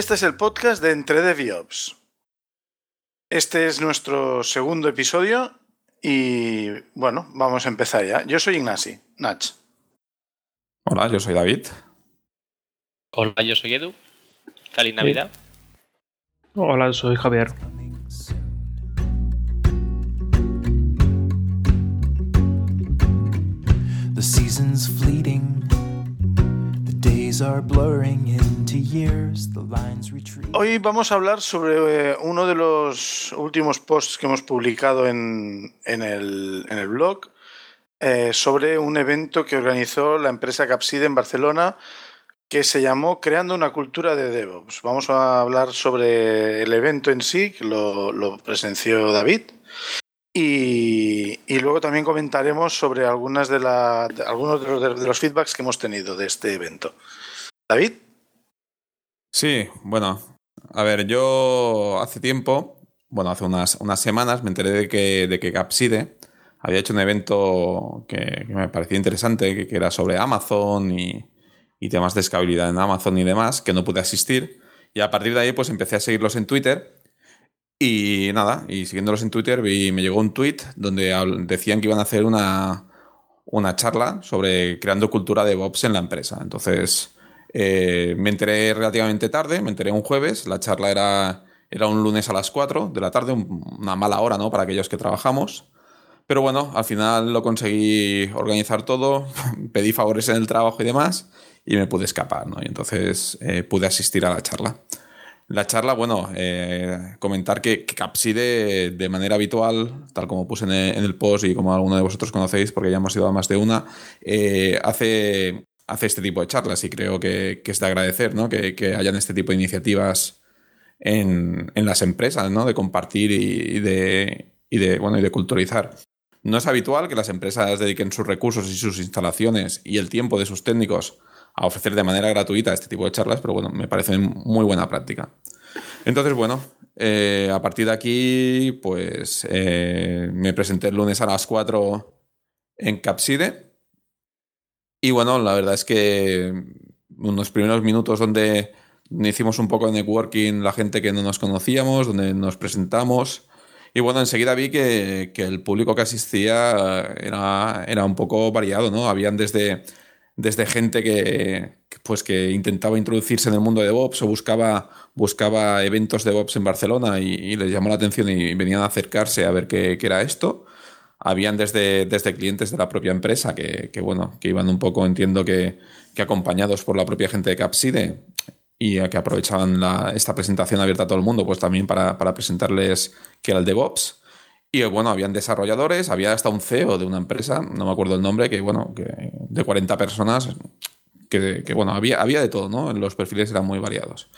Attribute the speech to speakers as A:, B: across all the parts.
A: Este es el podcast de Entre DevOps. Este es nuestro segundo episodio y bueno, vamos a empezar ya. Yo soy Ignasi, Nach.
B: Hola, yo soy David.
C: Hola, yo soy Edu. Feliz Navidad.
D: Hola, soy Javier.
A: The season's fleeting. Hoy vamos a hablar sobre eh, uno de los últimos posts que hemos publicado en, en, el, en el, blog eh, sobre un evento que organizó la empresa Capside en Barcelona que se llamó Creando una cultura de DevOps. Vamos a hablar sobre el evento en sí, que lo, lo presenció David. Y, y, luego también comentaremos sobre algunas de, la, de algunos de los, de los, feedbacks que hemos tenido de este evento. David.
B: Sí, bueno, a ver, yo hace tiempo, bueno, hace unas, unas semanas me enteré de que, de que Capside había hecho un evento que, me parecía interesante, que, que, era sobre Amazon y, y temas de escalabilidad en Amazon y demás, que no pude asistir. Y a partir de ahí, pues empecé a seguirlos en Twitter y nada, y siguiéndolos en Twitter vi, me llegó un tweet donde decían que iban a hacer una, una charla sobre creando cultura de DevOps en la empresa. Entonces eh, me enteré relativamente tarde, me enteré un jueves, la charla era, era un lunes a las 4 de la tarde, una mala hora ¿no? para aquellos que trabajamos. Pero bueno, al final lo conseguí organizar todo, pedí favores en el trabajo y demás, y me pude escapar, ¿no? Y entonces eh, pude asistir a la charla. La charla, bueno, eh, comentar que, Capside de manera habitual, tal como puse en el, post y como alguno de vosotros conocéis, porque ya hemos ido a más de una, hace, hace este tipo de charlas y creo que, que es de agradecer ¿no? que, que, hayan este tipo de iniciativas en, en las empresas, ¿no? de compartir y, de, y, de, bueno, y de. No es habitual que las empresas dediquen sus recursos y sus instalaciones y el tiempo de sus técnicos a ofrecer de manera gratuita este tipo de charlas, pero bueno, me parece muy buena práctica. Entonces, bueno, eh, a partir de aquí, pues eh, me presenté el lunes a las 4 en Capside. Y bueno, la verdad es que unos primeros minutos donde hicimos un poco de networking, la gente que no nos conocíamos, donde nos presentamos. Y bueno, enseguida vi que, que el público que asistía era, era un poco variado, ¿no? Habían desde desde gente que, pues que intentaba introducirse en el mundo de DevOps o buscaba, buscaba eventos de DevOps en Barcelona y, y, les llamó la atención y venían a acercarse a ver qué, qué era esto. Habían desde, desde, clientes de la propia empresa que, que, bueno, que iban un poco, entiendo que, que, acompañados por la propia gente de Capside y que aprovechaban la, esta presentación abierta a todo el mundo, pues también para, para presentarles qué era el DevOps. Y bueno, habían desarrolladores, había hasta un CEO de una empresa, no me acuerdo el nombre, que bueno, que de 40 personas, que, que bueno, había, había de todo, ¿no? Los perfiles eran muy variados.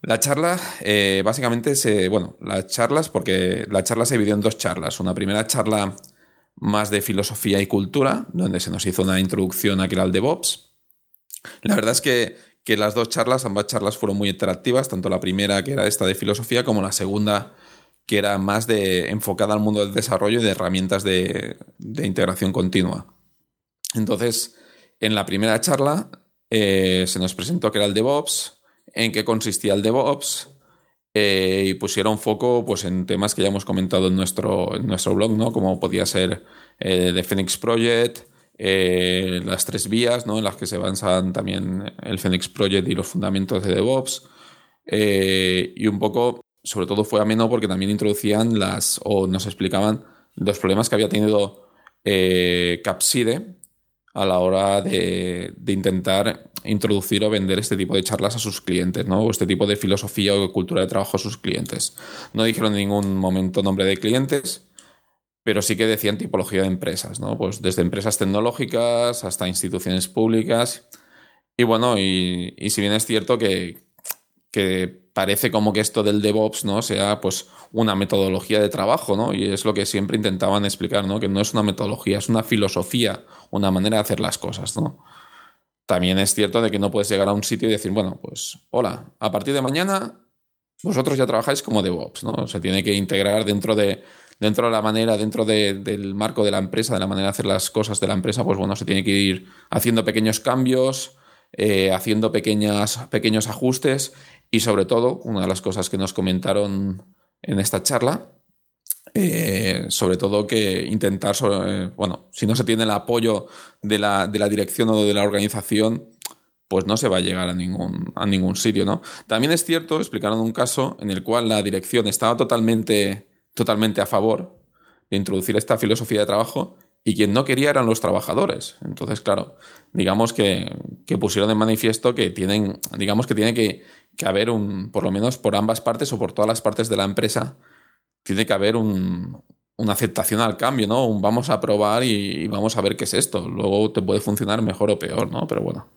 B: La charla, eh, básicamente, se, bueno, las charlas, porque la charla se dividió en dos charlas. Una primera charla más de filosofía y cultura, donde se nos hizo una introducción aquí al DevOps. La verdad es que, que las dos charlas, ambas charlas fueron muy interactivas, tanto la primera, que era esta de filosofía, como la segunda, que era más de, enfocada al mundo del desarrollo y de herramientas de, de integración continua. Entonces, en la primera charla eh, se nos presentó que era el DevOps, en qué consistía el DevOps, eh, y pusieron foco pues, en temas que ya hemos comentado en nuestro, en nuestro blog, ¿no? como podía ser eh, The Phoenix Project, eh, las tres vías ¿no? en las que se basan también el Phoenix Project y los fundamentos de DevOps, y un poco sobre todo fue ameno porque también introducían las o nos explicaban los problemas que había tenido eh, Capside a la hora de, intentar introducir o vender este tipo de charlas a sus clientes, ¿no? O este tipo de filosofía o cultura de trabajo a sus clientes. No dijeron en ningún momento nombre de clientes, pero sí que decían tipología de empresas, ¿no? Pues desde empresas tecnológicas hasta instituciones públicas. Y bueno, y, y si bien es cierto que, que parece como que esto del DevOps no sea pues una metodología de trabajo, ¿no? Y es lo que siempre intentaban explicar, ¿no? Que no es una metodología, es una filosofía, una manera de hacer las cosas, ¿no? También es cierto de que no puedes llegar a un sitio y decir, bueno, pues hola, a partir de mañana vosotros ya trabajáis como DevOps, ¿no? Se tiene que integrar dentro de dentro de la manera, dentro de, del marco de la empresa, de la manera de hacer las cosas de la empresa, pues bueno, se tiene que ir haciendo pequeños cambios, eh, haciendo pequeñas, pequeños ajustes y sobre todo, una de las cosas que nos comentaron en esta charla, eh, sobre todo que intentar, bueno, si no se tiene el apoyo de la, de la dirección o de la organización, pues no se va a llegar a ningún, a ningún sitio, ¿no? También es cierto, explicaron un caso en el cual la dirección estaba totalmente, totalmente a favor de introducir esta filosofía de trabajo y quien no quería eran los trabajadores. Entonces, claro, digamos que, pusieron en manifiesto que tienen, digamos que tiene que, haber un, por lo menos por ambas partes o por todas las partes de la empresa, tiene que haber un, una aceptación al cambio, ¿no? Un vamos a probar y, vamos a ver qué es esto. Luego te puede funcionar mejor o peor, ¿no? Pero bueno.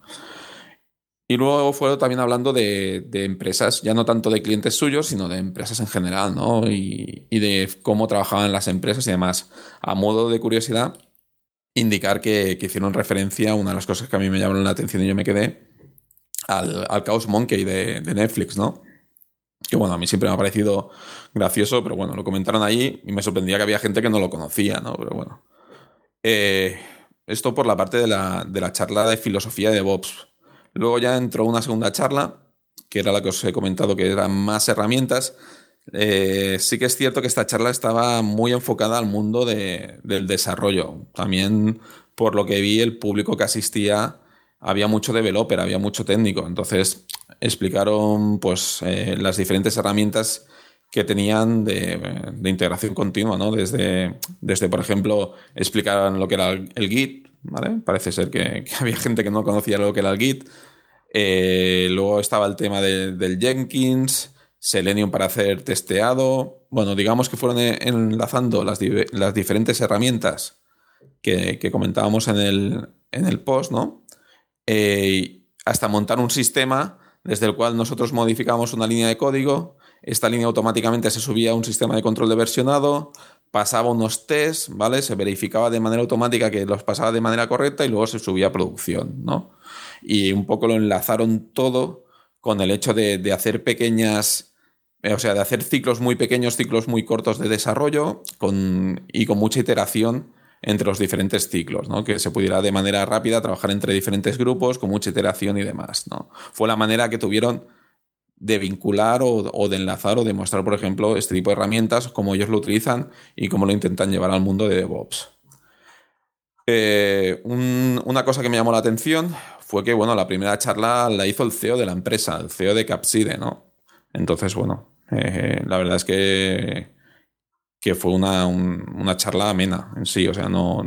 B: Y luego fue también hablando de, empresas, ya no tanto de clientes suyos, sino de empresas en general, ¿no? Y, de cómo trabajaban las empresas y demás. A modo de curiosidad, indicar que, hicieron referencia una de las cosas que a mí me llamaron la atención y yo me quedé, al Chaos Monkey de, Netflix, ¿no? Que bueno, a mí siempre me ha parecido gracioso, pero bueno, lo comentaron ahí y me sorprendía que había gente que no lo conocía, ¿no? Pero bueno. Eh, esto por la parte de la, de la charla de filosofía de Bobs Luego ya entró una segunda charla, que era la que os he comentado, que eran más herramientas. Eh, sí que es cierto que esta charla estaba muy enfocada al mundo del desarrollo. También, por lo que vi, el público que asistía había mucho developer, había mucho técnico. Entonces, explicaron pues, eh, las diferentes herramientas que tenían de, integración continua, ¿no? Desde, desde, por ejemplo, explicaron lo que era el Git, Parece ser que, había gente que no conocía lo que era el Git. Eh, luego estaba el tema del Jenkins, Selenium para hacer testeado. Bueno, digamos que fueron e, enlazando las, diferentes herramientas que, comentábamos en el, en el post, ¿no? Eh, hasta montar un sistema desde el cual nosotros modificamos una línea de código. Esta línea automáticamente se subía a un sistema de control de versionado, pasaba unos tests, ¿vale? Se verificaba de manera automática que los pasaba de manera correcta y luego se subía a producción, ¿no? Y un poco lo enlazaron todo con el hecho de, hacer pequeñas, eh, o sea, de hacer ciclos muy pequeños, ciclos muy cortos de desarrollo con, y con mucha iteración entre los diferentes ciclos, ¿no? Que se pudiera de manera rápida trabajar entre diferentes grupos con mucha iteración y demás, ¿no? Fue la manera que tuvieron de vincular o, de enlazar o de mostrar, por ejemplo, este tipo de herramientas, cómo ellos lo utilizan y cómo lo intentan llevar al mundo de DevOps. Eh, una cosa que me llamó la atención fue que, bueno, la primera charla la hizo el CEO de la empresa, el CEO de Capside, ¿no? Entonces, bueno, eh, la verdad es que, que fue una, una, charla amena en sí, o sea, no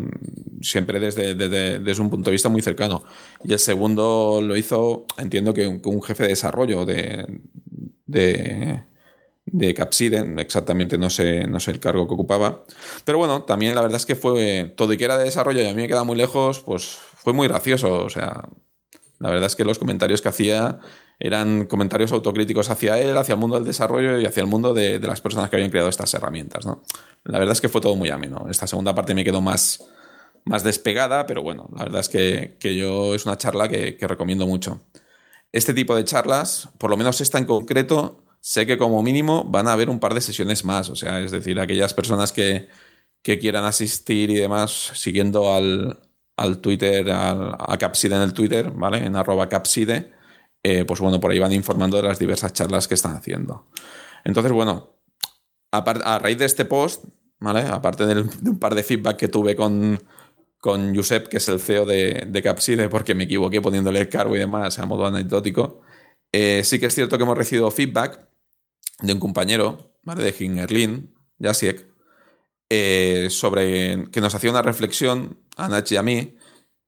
B: siempre desde, desde, un punto de vista muy cercano. Y el segundo lo hizo, entiendo que un, jefe de desarrollo de, de, de Capsiden, exactamente no sé, no sé el cargo que ocupaba. Pero bueno, también la verdad es que fue todo y que era de desarrollo y a mí me queda muy lejos, pues fue muy gracioso. O sea, la verdad es que los comentarios que hacía eran comentarios autocríticos hacia él, hacia el mundo del desarrollo y hacia el mundo de, las personas que habían creado estas herramientas. ¿no? La verdad es que fue todo muy ameno. Esta segunda parte me quedó más, más despegada, pero bueno, la verdad es que, yo es una charla que, recomiendo mucho. Este tipo de charlas, por lo menos esta en concreto, sé que como mínimo van a haber un par de sesiones más, o sea, es decir, aquellas personas que, quieran asistir y demás, siguiendo al, al Twitter, a Capside en el Twitter, ¿vale? En arroba Capside, eh, pues bueno, por ahí van informando de las diversas charlas que están haciendo. Entonces, bueno, a, a raíz de este post, ¿vale? Aparte de un par de feedback que tuve con, con Josep, que es el CEO de, de Capside, porque me equivoqué poniéndole el cargo y demás a modo anecdótico. Eh, sí que es cierto que hemos recibido feedback de un compañero, de Hingerlin, Jasiek, eh, sobre que nos hacía una reflexión a Nachi y a mí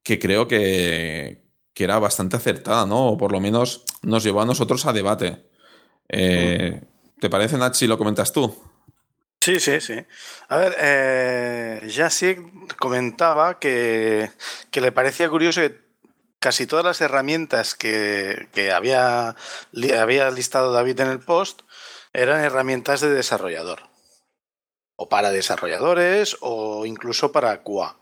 B: que creo que, que, era bastante acertada, ¿no? O por lo menos nos llevó a nosotros a debate. Eh, ¿Te parece, Nachi, lo comentas tú?
A: Sí, sí, sí. A ver, eh, comentaba que, le parecía curioso que casi todas las herramientas que, había, había listado David en el post eran herramientas de desarrollador. O para desarrolladores o incluso para QA.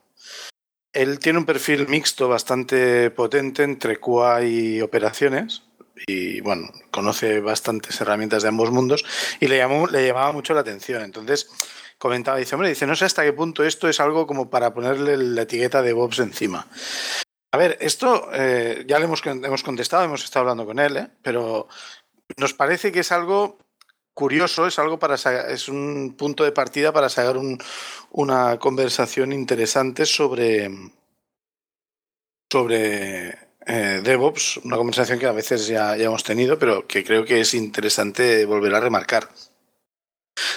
A: Él tiene un perfil mixto bastante potente entre QA y operaciones y bueno, conoce bastantes herramientas de ambos mundos y le, llamó, le llamaba mucho la atención. Entonces comentaba, dice, hombre, dice, no sé hasta qué punto esto es algo como para ponerle la etiqueta de Bobs encima. A ver, esto eh, ya le hemos, hemos, contestado, hemos estado hablando con él, ¿eh? pero nos parece que es algo curioso, es algo para es un punto de partida para sacar una conversación interesante sobre sobre eh, DevOps, una conversación que a veces ya, ya hemos tenido, pero que creo que es interesante volver a remarcar.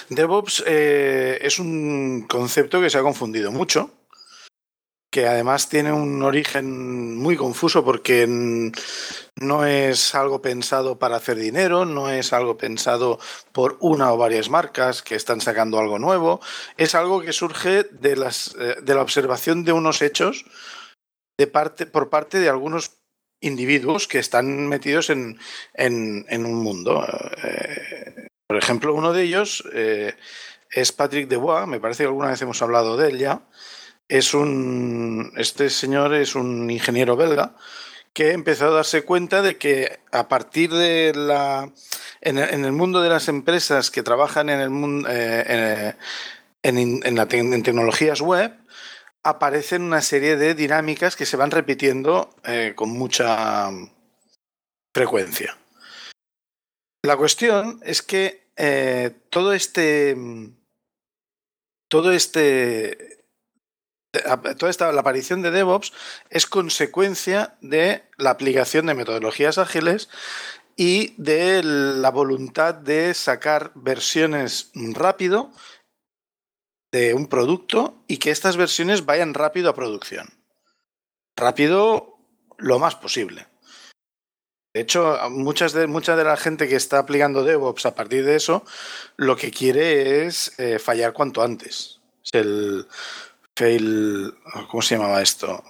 A: DevOps eh, es un concepto que se ha confundido mucho, que además tiene un origen muy confuso porque no es algo pensado para hacer dinero, no es algo pensado por una o varias marcas que están sacando algo nuevo, es algo que surge de, las, eh, de la observación de unos hechos de parte, por parte de algunos individuos que están metidos en, en, un mundo. Eh, por ejemplo, uno de ellos eh, es Patrick Debois, me parece que alguna vez hemos hablado de él ya. Es un, este señor es un ingeniero belga que empezó a darse cuenta de que a partir de la en, el mundo de las empresas que trabajan en el mundo eh, en, en, tecnologías web aparecen una serie de dinámicas que se van repitiendo eh, con mucha frecuencia. La cuestión es que eh, todo este. Todo este. Toda esta, la aparición de DevOps es consecuencia de la aplicación de metodologías ágiles y de la voluntad de sacar versiones rápido de un producto y que estas versiones vayan rápido a producción. Rápido lo más posible. De hecho, muchas de, mucha de la gente que está aplicando DevOps a partir de eso, lo que quiere es eh, fallar cuanto antes. Es el fail. ¿Cómo se llamaba esto?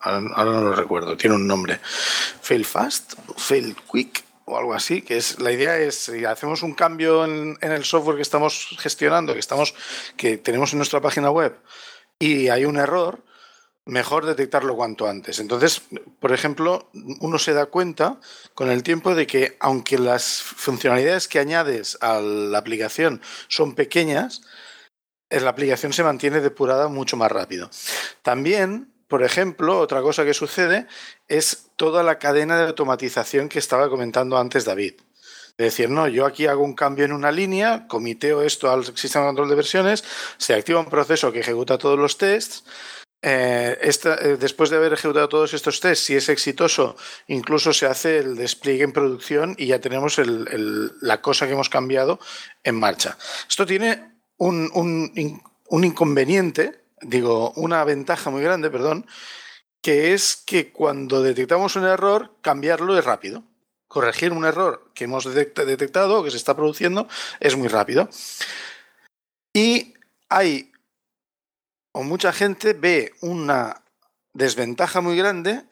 A: Ahora, no lo recuerdo, tiene un nombre. Fail fast, fail quick o algo así, que es la idea es si hacemos un cambio en, el software que estamos gestionando, que estamos, que tenemos en nuestra página web y hay un error, mejor detectarlo cuanto antes. Entonces, por ejemplo, uno se da cuenta con el tiempo de que aunque las funcionalidades que añades a la aplicación son pequeñas, la aplicación se mantiene depurada mucho más rápido. También por ejemplo, otra cosa que sucede es toda la cadena de automatización que estaba comentando antes David. Es decir, no, yo aquí hago un cambio en una línea, comiteo esto al sistema de control de versiones, se activa un proceso que ejecuta todos los tests. Eh, eh, después de haber ejecutado todos estos tests, si es exitoso, incluso se hace el despliegue en producción y ya tenemos la cosa que hemos cambiado en marcha. Esto tiene un inconveniente digo, una ventaja muy grande, perdón, que es que cuando detectamos un error, cambiarlo es rápido. Corregir un error que hemos detectado, que se está produciendo, es muy rápido. Y hay, o mucha gente ve una desventaja muy grande,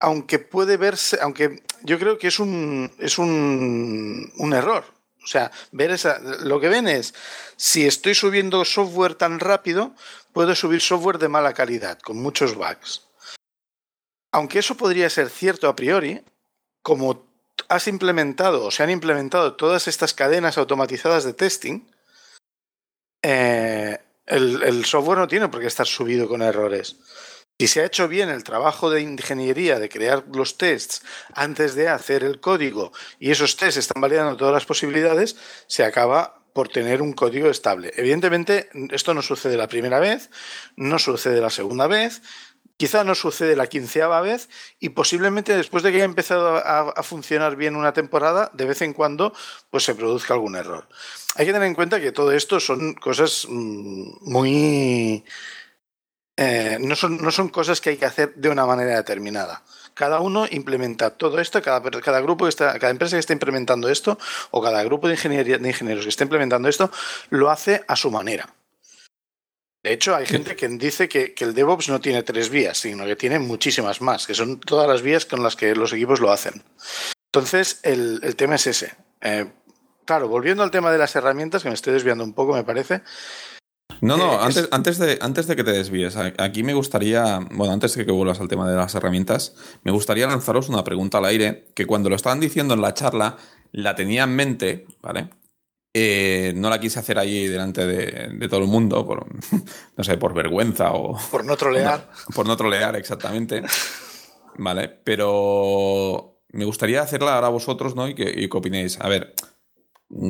A: aunque puede verse, aunque yo creo que es un, es un, un error. O sea, ver esa, lo que ven es, si estoy subiendo software tan rápido, puedo subir software de mala calidad, con muchos bugs. Aunque eso podría ser cierto a priori, como has implementado o se han implementado todas estas cadenas automatizadas de testing, eh, el, software no tiene por qué estar subido con errores. Si se ha hecho bien el trabajo de ingeniería de crear los tests antes de hacer el código y esos tests están validando todas las posibilidades, se acaba por tener un código estable. Evidentemente, esto no sucede la primera vez, no sucede la segunda vez, quizá no sucede la quinceava vez y posiblemente después de que haya empezado a, funcionar bien una temporada, de vez en cuando pues se produzca algún error. Hay que tener en cuenta que todo esto son cosas mm, muy... Eh, no, son, no son cosas que hay que hacer de una manera determinada. Cada uno implementa todo esto, cada, cada grupo está, cada empresa que está implementando esto, o cada grupo de, ingeniería, de ingenieros que está implementando esto, lo hace a su manera. De hecho, hay gente que dice que, el DevOps no tiene tres vías, sino que tiene muchísimas más, que son todas las vías con las que los equipos lo hacen. Entonces, el, tema es ese. Eh, claro, volviendo al tema de las herramientas, que me estoy desviando un poco, me parece,
B: no, no, eh, antes, antes, de, antes de que te desvíes, aquí me gustaría, bueno, antes de que vuelvas al tema de las herramientas, me gustaría lanzaros una pregunta al aire, que cuando lo estaban diciendo en la charla, la tenía en mente, ¿vale? Eh, no la quise hacer ahí delante de, todo el mundo, por, no sé, por vergüenza o...
A: Por no trolear.
B: por no trolear, exactamente. Vale, pero me gustaría hacerla ahora a vosotros, ¿no? Y que, opinéis. A ver,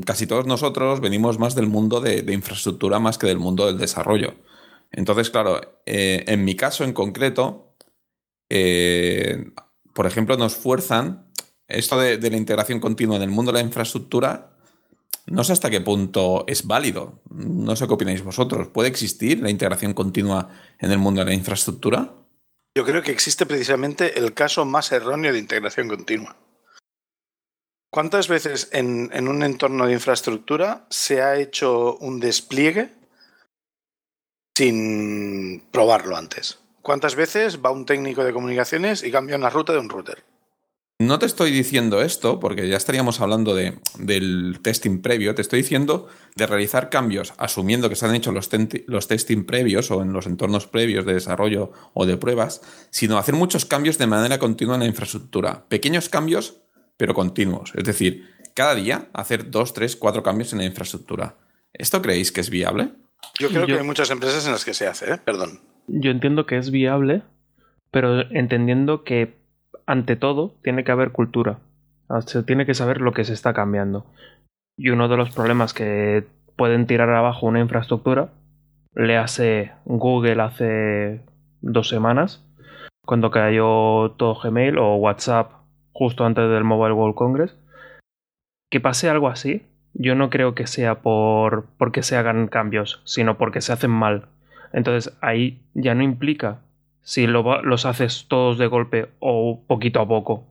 B: casi todos nosotros venimos más del mundo de, infraestructura más que del mundo del desarrollo. Entonces, claro, eh, en mi caso en concreto, eh, por ejemplo, nos fuerzan esto de, la integración continua en el mundo de la infraestructura. No sé hasta qué punto es válido. No sé qué opináis vosotros. ¿Puede existir la integración continua en el mundo de la infraestructura?
A: Yo creo que existe precisamente el caso más erróneo de integración continua. ¿Cuántas veces en, un entorno de infraestructura se ha hecho un despliegue sin probarlo antes? ¿Cuántas veces va un técnico de comunicaciones y cambia una ruta de un router?
B: No te estoy diciendo esto, porque ya estaríamos hablando de, del testing previo, te estoy diciendo de realizar cambios asumiendo que se han hecho los testing previos o en los entornos previos de desarrollo o de pruebas, sino hacer muchos cambios de manera continua en la infraestructura. Pequeños cambios, pero continuos. Es decir, cada día hacer dos, tres, cuatro cambios en la infraestructura. ¿Esto creéis que es viable?
A: Yo creo que hay muchas empresas en las que se hace, ¿eh? perdón.
D: Yo entiendo que es viable, pero entendiendo que ante todo, tiene que haber cultura. Se tiene que saber lo que se está cambiando. Y uno de los problemas que pueden tirar abajo una infraestructura, le hace Google hace dos semanas, cuando cayó todo Gmail o WhatsApp justo antes del Mobile World Congress, que pase algo así, yo no creo que sea por porque se hagan cambios, sino porque se hacen mal. Entonces ahí ya no implica si los haces todos de golpe o poquito a poco.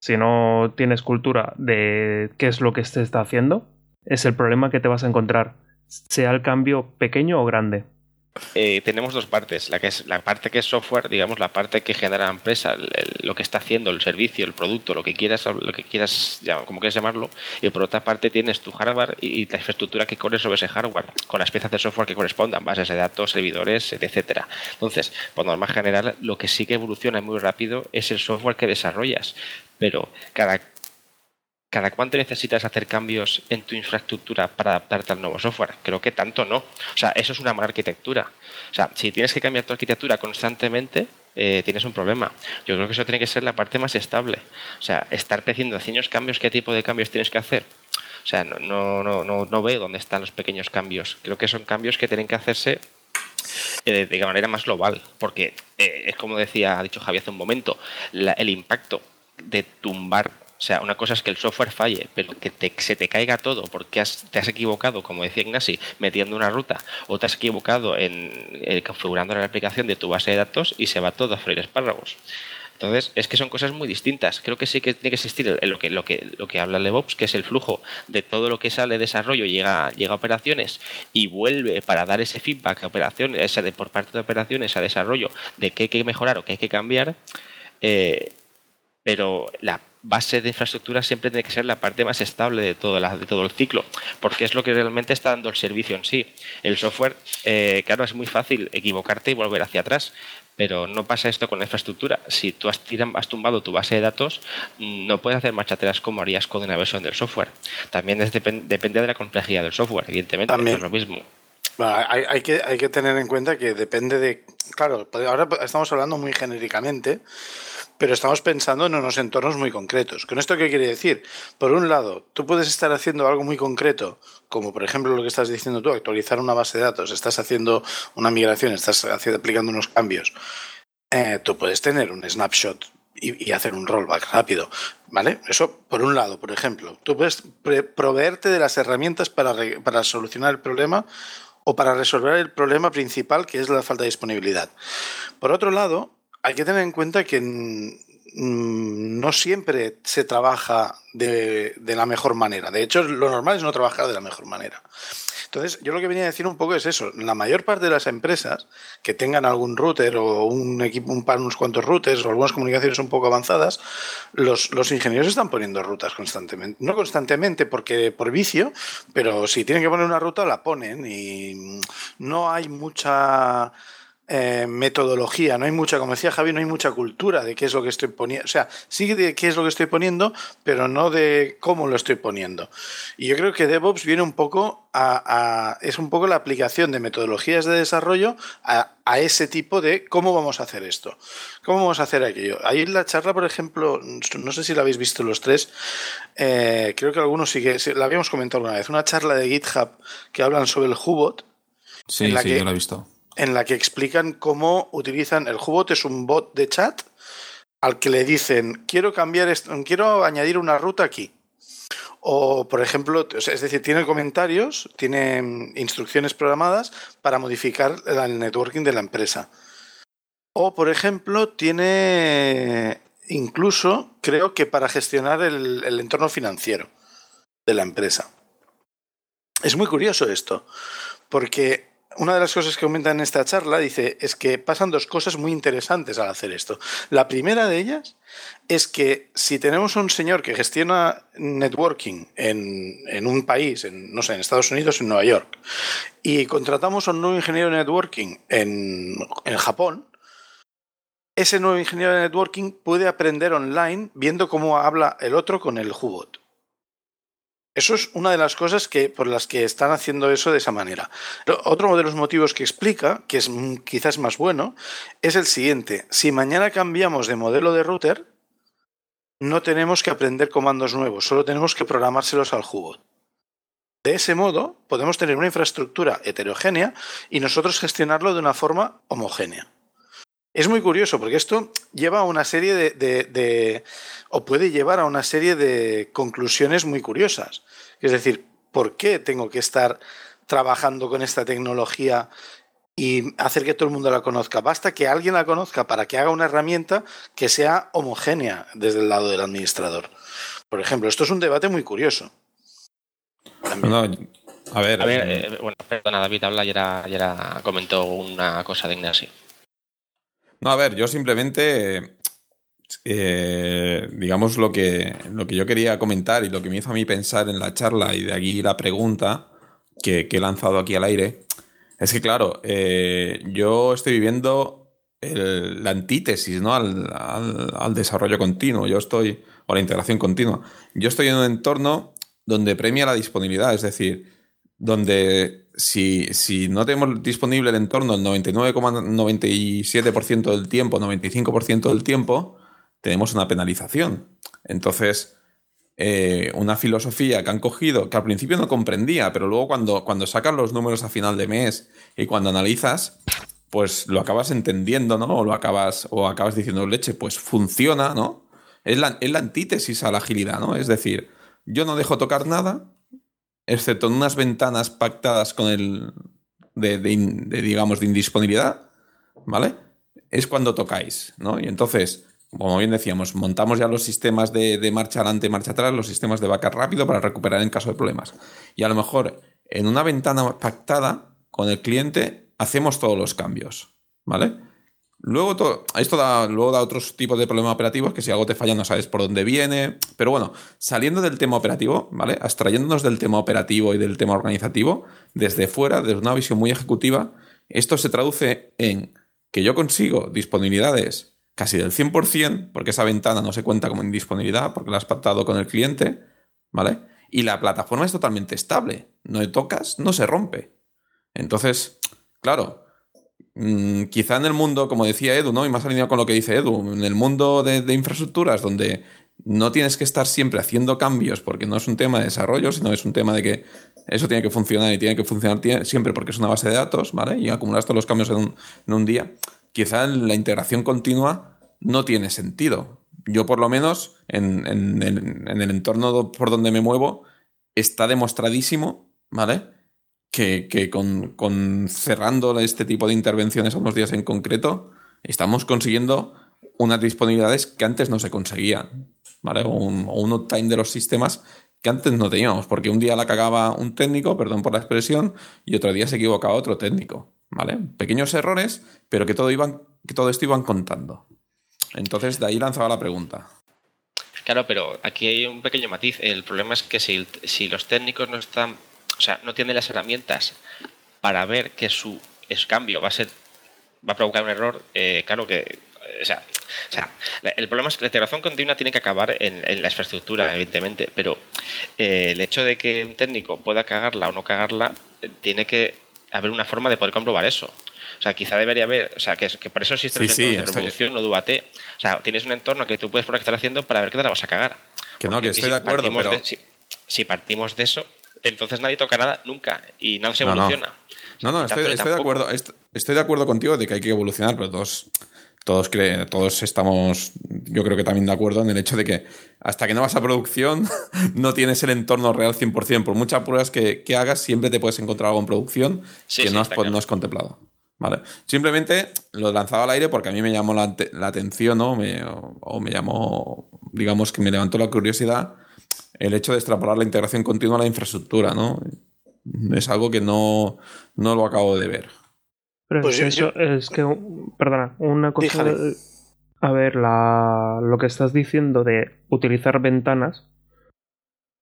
D: Si no tienes cultura de qué es lo que se está haciendo, es el problema que te vas a encontrar, sea el cambio pequeño o grande.
C: Eh, tenemos dos partes. La, que es, la parte que es software, digamos, la parte que genera la empresa, lo que está haciendo, el servicio, el producto, lo que quieras, lo que quieras, como quieras llamarlo. Y por otra parte tienes tu hardware y, la infraestructura que corre sobre ese hardware, con las piezas de software que correspondan, bases de datos, servidores, etcétera. Entonces, por norma general, lo que sí que evoluciona muy rápido es el software que desarrollas. Pero cada ¿Cada cuánto necesitas hacer cambios en tu infraestructura para adaptarte al nuevo software? Creo que tanto no. O sea, eso es una mala arquitectura. O sea, si tienes que cambiar tu arquitectura constantemente, eh, tienes un problema. Yo creo que eso tiene que ser la parte más estable. O sea, estar creciendo pequeños cambios, ¿qué tipo de cambios tienes que hacer? O sea, no, no, no, no veo dónde están los pequeños cambios. Creo que son cambios que tienen que hacerse eh, de manera más global. Porque eh, es como decía, ha dicho Javier hace un momento, el impacto de tumbar o sea, una cosa es que el software falle, pero que se te caiga todo porque te has equivocado, como decía Ignasi, metiendo una ruta, o te has equivocado en, eh, configurando la aplicación de tu base de datos y se va todo a freír espárragos. Entonces, es que son cosas muy distintas. Creo que sí que tiene que existir lo que, lo que, lo que habla DevOps, que es el flujo de todo lo que sale de desarrollo, llega, llega a operaciones y vuelve para dar ese feedback a operaciones, ese por parte de operaciones a desarrollo de qué hay que mejorar o qué hay que cambiar. Eh, pero la base de infraestructura siempre tiene que ser la parte más estable de todo, de todo el ciclo, porque es lo que realmente está dando el servicio en sí. El software, eh, claro, es muy fácil equivocarte y volver hacia atrás, pero no pasa esto con la infraestructura. Si tú has, has tumbado tu base de datos, no puedes hacer marcha atrás como harías con una versión del software. También depende de la complejidad del software, evidentemente, También. es lo mismo.
A: hay, que, hay que tener en cuenta que depende de... Claro, ahora estamos hablando muy genéricamente, pero estamos pensando en unos entornos muy concretos. ¿Con esto qué quiere decir? Por un lado, tú puedes estar haciendo algo muy concreto, como por ejemplo lo que estás diciendo tú, actualizar una base de datos, estás haciendo una migración, estás aplicando unos cambios. Eh, tú puedes tener un snapshot y, hacer un rollback rápido, ¿vale? Eso por un lado, por ejemplo. Tú puedes proveerte de las herramientas para, para solucionar el problema o para resolver el problema principal que es la falta de disponibilidad. Por otro lado, hay que tener en cuenta que no siempre se trabaja de, la mejor manera. De hecho, lo normal es no trabajar de la mejor manera. Entonces, yo lo que venía a decir un poco es eso. La mayor parte de las empresas que tengan algún router o un equipo, un par, unos cuantos routers o algunas comunicaciones un poco avanzadas, los, los ingenieros están poniendo rutas constantemente. No constantemente porque por vicio, pero si tienen que poner una ruta, la ponen y no hay mucha eh, metodología, no hay mucha, como decía Javi, no hay mucha cultura de qué es lo que estoy poniendo. O sea, sí de qué es lo que estoy poniendo, pero no de cómo lo estoy poniendo. Y yo creo que DevOps viene un poco a. es un poco la aplicación de metodologías de desarrollo a, ese tipo de cómo vamos a hacer esto, cómo vamos a hacer aquello. Ahí en la charla, por ejemplo, no sé si la habéis visto los tres, eh, creo que algunos sí que la habíamos comentado una vez, una charla de GitHub que hablan sobre el Hubot.
B: Sí, sí, yo la he visto
A: en la que explican cómo utilizan el Hubot es un bot de chat al que le dicen quiero cambiar esto, quiero añadir una ruta aquí. O, por ejemplo, es decir, tiene comentarios, tiene instrucciones programadas para modificar el networking de la empresa. O, por ejemplo, tiene incluso, creo que para gestionar el entorno financiero de la empresa. Es muy curioso esto, porque una de las cosas que aumenta en esta charla dice es que pasan dos cosas muy interesantes al hacer esto. La primera de ellas es que si tenemos un señor que gestiona networking en, un país, en, no sé, en Estados Unidos, en Nueva York, y contratamos a un nuevo ingeniero de networking en, en Japón, ese nuevo ingeniero de networking puede aprender online viendo cómo habla el otro con el Hubot. Eso es una de las cosas que, por las que están haciendo eso de esa manera. Otro de los motivos que explica, que es quizás más bueno, es el siguiente. Si mañana cambiamos de modelo de router, no tenemos que aprender comandos nuevos, solo tenemos que programárselos al Hubot. De ese modo, podemos tener una infraestructura heterogénea y nosotros gestionarlo de una forma homogénea. Es muy curioso porque esto lleva a una serie de, o puede llevar a una serie de conclusiones muy curiosas. Es decir, ¿por qué tengo que estar trabajando con esta tecnología y hacer que todo el mundo la conozca? Basta que alguien la conozca para que haga una herramienta que sea homogénea desde el lado del administrador. Por ejemplo, esto es un debate muy curioso.
C: a ver, eh, eh, bueno, perdona, David habla y ya, comentó una cosa de Ignacio.
B: No, a ver, yo simplemente, eh, digamos, lo que, lo que yo quería comentar y lo que me hizo a mí pensar en la charla y de aquí la pregunta que, he lanzado aquí al aire, es que, claro, eh, yo estoy viviendo la antítesis ¿no? Al, al, desarrollo continuo, yo estoy, o la integración continua. Yo estoy en un entorno donde premia la disponibilidad, es decir, donde si, no tenemos disponible el entorno el 99,97% del tiempo, 95% del tiempo, tenemos una penalización. Entonces, eh, una filosofía que han cogido, que al principio no comprendía, pero luego cuando, cuando los números a final de mes y cuando analizas, pues lo acabas entendiendo, ¿no? O lo acabas, o acabas diciendo, leche, pues funciona, ¿no? Es la, es la antítesis a la agilidad, ¿no? Es decir, yo no dejo tocar nada, excepto en unas ventanas pactadas con el de, digamos, de indisponibilidad, ¿vale? Es cuando tocáis, ¿no? Y entonces, como bien decíamos, montamos ya los sistemas de, marcha adelante, marcha atrás, los sistemas de backup rápido para recuperar en caso de problemas. Y a lo mejor en una ventana pactada con el cliente hacemos todos los cambios, ¿vale? Luego, esto da, luego da otros tipos de problemas operativos que si algo te falla no sabes por dónde viene. Pero bueno, saliendo del tema operativo, ¿vale? Abstrayéndonos del tema operativo y del tema organizativo, desde fuera, desde una visión muy ejecutiva, esto se traduce en que yo consigo disponibilidades casi del 100%, porque esa ventana no se cuenta como indisponibilidad, porque la has pactado con el cliente, ¿vale? Y la plataforma es totalmente estable. No tocas, no se rompe. Entonces, claro, Mm, quizá en el mundo, como decía Edu, ¿no? Y más alineado con lo que dice Edu, en el mundo de, infraestructuras donde no tienes que estar siempre haciendo cambios porque no es un tema de desarrollo, sino es un tema de que eso tiene que funcionar y tiene que funcionar siempre porque es una base de datos, ¿vale? Y acumular todos los cambios en un, día. Quizá la integración continua no tiene sentido. Yo, por lo menos, en, en el entorno por donde me muevo, está demostradísimo, ¿vale? Que, con, cerrando este tipo de intervenciones a unos días en concreto, estamos consiguiendo unas disponibilidades que antes no se conseguían, ¿vale? O un, uptime de los sistemas que antes no teníamos, porque un día la cagaba un técnico, perdón por la expresión, y otro día se equivocaba otro técnico, ¿vale? Pequeños errores, pero que todo, iban, que todo esto iban contando. Entonces, de ahí lanzaba la pregunta.
C: Claro, pero aquí hay un pequeño matiz. El problema es que si, si los técnicos no están o sea, no tiene las herramientas para ver que su cambio va a ser va a provocar un error, eh, claro que o sea, o sea, el problema es que la integración continua tiene que acabar en, la infraestructura, evidentemente, pero eh, el hecho de que un técnico pueda cagarla o no cagarla, eh, tiene que haber una forma de poder comprobar eso. O sea, quizá debería haber, o sea, que, que para eso existe el sí, de reproducción, no DUAT. O sea, tienes un entorno que tú puedes que estás haciendo para ver qué te la vas a cagar.
B: Que no, que estoy de acuerdo, pero...
C: si, partimos de eso, entonces nadie toca nada nunca y nada se evoluciona.
B: No, no, estoy, de acuerdo. Estoy, de acuerdo contigo de que hay que evolucionar, pero todos, todos, todos estamos, yo creo que también de acuerdo en el hecho de que hasta que no vas a producción no tienes el entorno real 100%. Por muchas pruebas que, hagas, siempre te puedes encontrar algo en producción que no, has, no has contemplado. ¿Vale? Simplemente lo lanzaba al aire porque a mí me llamó la, atención, ¿no? o, me llamó, digamos que me levantó la curiosidad el hecho de extrapolar la integración continua a la infraestructura, ¿no? Es algo que no, no lo acabo de ver.
D: Pero pues eso es que, perdona, una cosa. A ver, la, lo que estás diciendo de utilizar ventanas,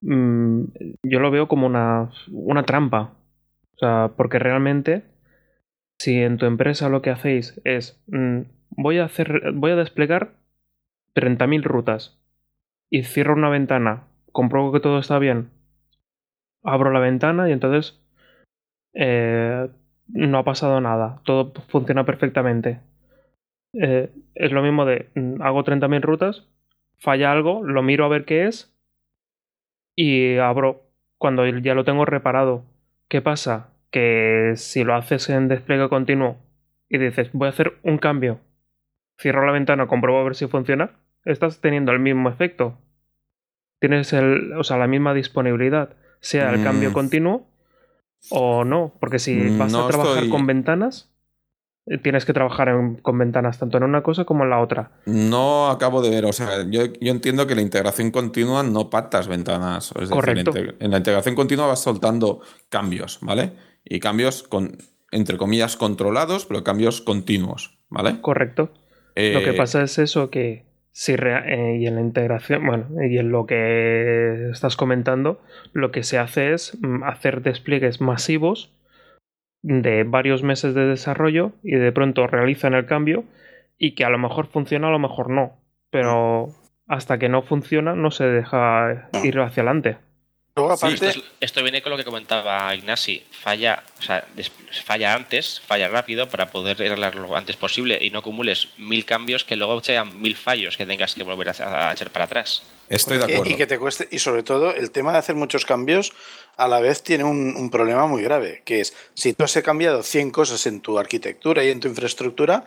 D: mm, yo lo veo como una, una trampa. O sea, porque realmente, si en tu empresa lo que hacéis es, mm, voy a hacer, voy a desplegar 30.000 rutas y cierro una ventana, compruebo que todo está bien, abro la ventana y entonces eh, no ha pasado nada, todo funciona perfectamente. Eh, es lo mismo de mm, hago 30.000 rutas, falla algo, lo miro a ver qué es y abro cuando ya lo tengo reparado. ¿Qué pasa? Que si lo haces en despliegue continuo y dices voy a hacer un cambio, cierro la ventana, compruebo a ver si funciona, estás teniendo el mismo efecto. Tienes el, o sea, la misma disponibilidad sea el cambio mm. continuo o no, porque si mm, vas a trabajar con ventanas, eh, tienes que trabajar con ventanas tanto en una cosa como en la otra.
B: No acabo de ver, o sea, yo, entiendo que la integración continua no pactas ventanas. Es
D: Correcto.
B: en la integración continua vas soltando cambios, ¿vale? Y cambios con, entre comillas, controlados, pero cambios continuos, ¿vale?
D: Correcto. Lo que eh, pasa es eso que Sí, eh, y en la integración, bueno, y en lo que estás comentando, lo que se hace es mm, hacer despliegues masivos de varios meses de desarrollo y de pronto realizan el cambio y que a lo mejor funciona, a lo mejor no, pero hasta que no funciona no se deja ir hacia adelante
C: esto, viene con lo que comentaba Ignasi. Falla, o sea, falla antes, falla rápido para poder arreglarlo lo antes posible y no acumules mil cambios que luego sean mil fallos que tengas que volver a, echar para atrás.
B: Estoy de acuerdo.
A: Y, que te cueste, y sobre todo el tema de hacer muchos cambios a la vez tiene un, problema muy grave, que es si tú has cambiado 100 cosas en tu arquitectura y en tu infraestructura,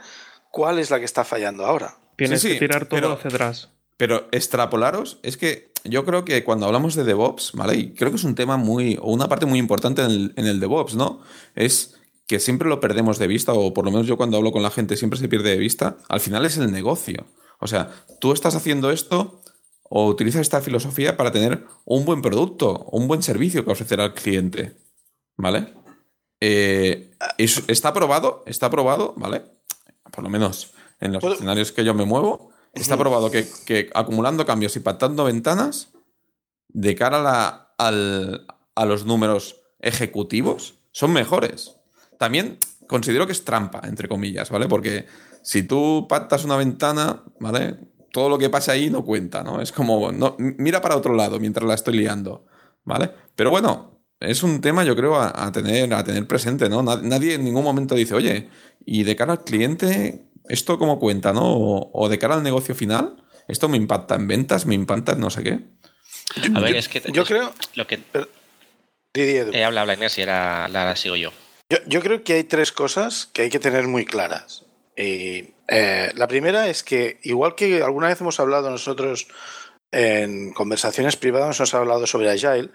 A: ¿cuál es la que está fallando ahora?
D: Tienes que tirar todo hacia atrás.
B: Pero extrapolaros, es que yo creo que cuando hablamos de DevOps, ¿vale? Y creo que es un tema muy, o una parte muy importante en el, DevOps, ¿no? Es que siempre lo perdemos de vista, o por lo menos yo cuando hablo con la gente siempre se pierde de vista, al final es el negocio. O sea, tú estás haciendo esto o utilizas esta filosofía para tener un buen producto, un buen servicio que ofrecer al cliente, ¿vale? Eh, está probado, está probado, ¿vale? Por lo menos en los escenarios que yo me muevo, Está probado que, acumulando cambios y pactando ventanas, de cara a, los números ejecutivos, son mejores. También considero que es trampa, entre comillas, ¿vale? Porque si tú pactas una ventana, ¿vale? Todo lo que pasa ahí no cuenta, ¿no? Es como, no, mira para otro lado mientras la estoy liando, ¿vale? Pero bueno, es un tema, yo creo, a, tener, a tener presente, ¿no? Nadie en ningún momento dice, oye, y de cara al cliente, ¿Esto cómo cuenta, no? O, de cara al negocio final, ¿esto me impacta en ventas? ¿Me impacta en no sé qué?
C: A ver, es que.
A: Yo creo.
C: Lo que. Eh, habla, habla Inés y ahora la, sigo yo.
A: yo. creo que hay tres cosas que hay que tener muy claras. Eh, la primera es que, igual que alguna vez hemos hablado nosotros en conversaciones privadas, nos hemos hablado sobre Agile,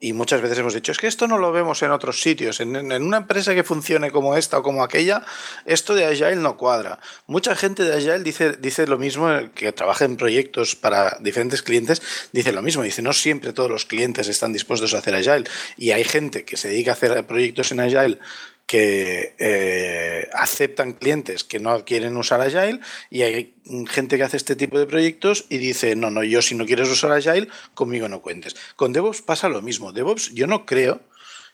A: y muchas veces hemos dicho, es que esto no lo vemos en otros sitios, en, una empresa que funcione como esta o como aquella, esto de Agile no cuadra. Mucha gente de Agile dice, dice lo mismo, que trabaja en proyectos para diferentes clientes, dice lo mismo, dice, no siempre todos los clientes están dispuestos a hacer Agile, y hay gente que se dedica a hacer proyectos en Agile que eh, aceptan clientes que no quieren usar Agile y hay gente que hace este tipo de proyectos y dice, no, no, yo si no quieres usar Agile, conmigo no cuentes. Con DevOps pasa lo mismo. DevOps, yo no creo